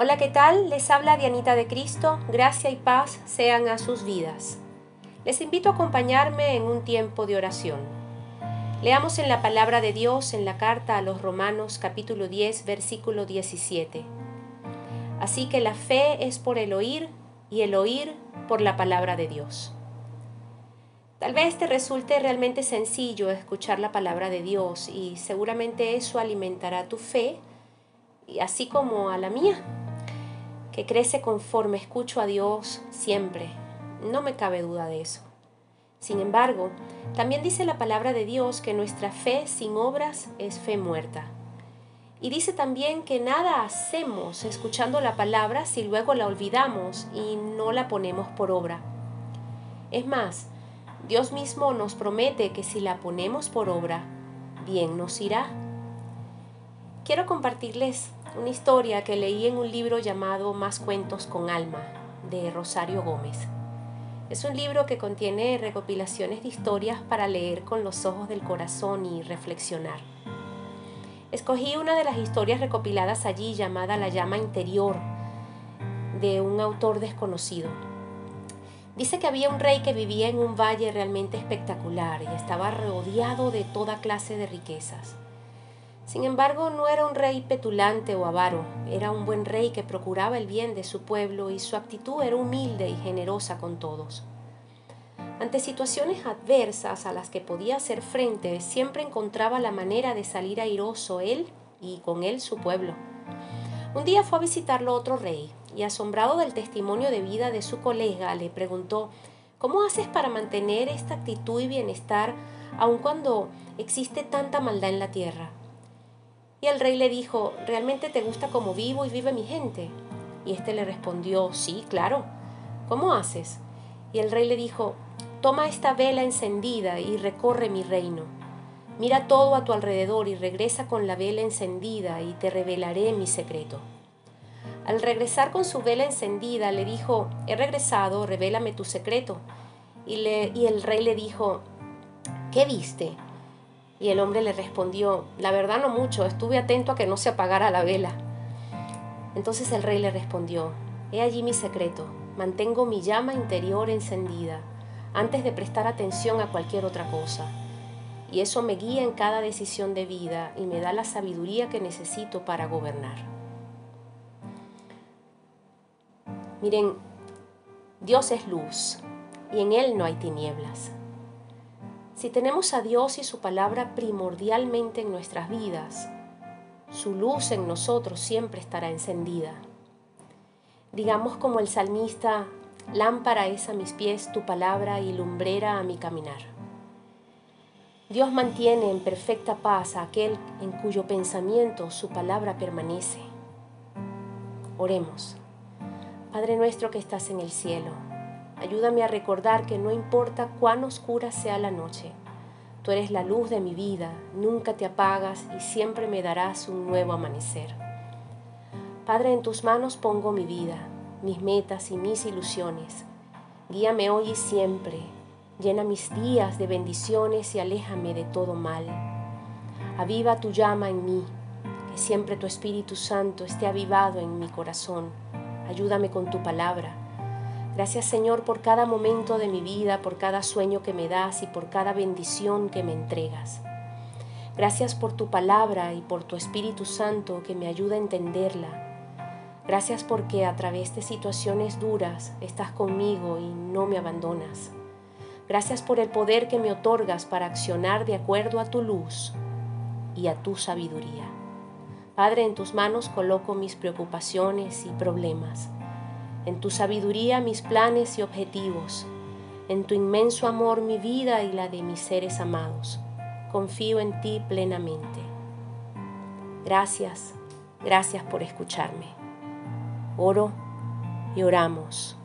Hola, ¿qué tal? Les habla Dianita de Cristo. Gracia y paz sean a sus vidas. Les invito a acompañarme en un tiempo de oración. Leamos en la palabra de Dios en la carta a los Romanos capítulo 10 versículo 17. Así que la fe es por el oír y el oír por la palabra de Dios. Tal vez te resulte realmente sencillo escuchar la palabra de Dios y seguramente eso alimentará tu fe, así como a la mía que crece conforme escucho a Dios siempre. No me cabe duda de eso. Sin embargo, también dice la palabra de Dios que nuestra fe sin obras es fe muerta. Y dice también que nada hacemos escuchando la palabra si luego la olvidamos y no la ponemos por obra. Es más, Dios mismo nos promete que si la ponemos por obra, bien nos irá. Quiero compartirles una historia que leí en un libro llamado Más cuentos con alma, de Rosario Gómez. Es un libro que contiene recopilaciones de historias para leer con los ojos del corazón y reflexionar. Escogí una de las historias recopiladas allí llamada La llama interior, de un autor desconocido. Dice que había un rey que vivía en un valle realmente espectacular y estaba rodeado de toda clase de riquezas. Sin embargo, no era un rey petulante o avaro, era un buen rey que procuraba el bien de su pueblo y su actitud era humilde y generosa con todos. Ante situaciones adversas a las que podía hacer frente, siempre encontraba la manera de salir airoso él y con él su pueblo. Un día fue a visitarlo otro rey y asombrado del testimonio de vida de su colega le preguntó, ¿cómo haces para mantener esta actitud y bienestar aun cuando existe tanta maldad en la tierra? Y el rey le dijo, ¿realmente te gusta cómo vivo y vive mi gente? Y éste le respondió, sí, claro. ¿Cómo haces? Y el rey le dijo, toma esta vela encendida y recorre mi reino. Mira todo a tu alrededor y regresa con la vela encendida y te revelaré mi secreto. Al regresar con su vela encendida, le dijo, he regresado, revélame tu secreto. Y, le, y el rey le dijo, ¿qué viste? Y el hombre le respondió, la verdad no mucho, estuve atento a que no se apagara la vela. Entonces el rey le respondió, he allí mi secreto, mantengo mi llama interior encendida antes de prestar atención a cualquier otra cosa. Y eso me guía en cada decisión de vida y me da la sabiduría que necesito para gobernar. Miren, Dios es luz y en Él no hay tinieblas. Si tenemos a Dios y su palabra primordialmente en nuestras vidas, su luz en nosotros siempre estará encendida. Digamos como el salmista, lámpara es a mis pies tu palabra y lumbrera a mi caminar. Dios mantiene en perfecta paz a aquel en cuyo pensamiento su palabra permanece. Oremos. Padre nuestro que estás en el cielo, Ayúdame a recordar que no importa cuán oscura sea la noche, tú eres la luz de mi vida, nunca te apagas y siempre me darás un nuevo amanecer. Padre, en tus manos pongo mi vida, mis metas y mis ilusiones. Guíame hoy y siempre, llena mis días de bendiciones y aléjame de todo mal. Aviva tu llama en mí, que siempre tu Espíritu Santo esté avivado en mi corazón. Ayúdame con tu palabra Gracias Señor por cada momento de mi vida, por cada sueño que me das y por cada bendición que me entregas. Gracias por tu palabra y por tu Espíritu Santo que me ayuda a entenderla. Gracias porque a través de situaciones duras estás conmigo y no me abandonas. Gracias por el poder que me otorgas para accionar de acuerdo a tu luz y a tu sabiduría. Padre, en tus manos coloco mis preocupaciones y problemas en tu sabiduría mis planes y objetivos, en tu inmenso amor mi vida y la de mis seres amados. Confío en ti plenamente. Gracias, gracias por escucharme. Oro y oramos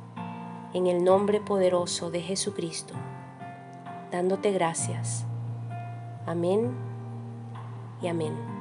en el nombre poderoso de Jesucristo, dándote gracias. Amén y amén.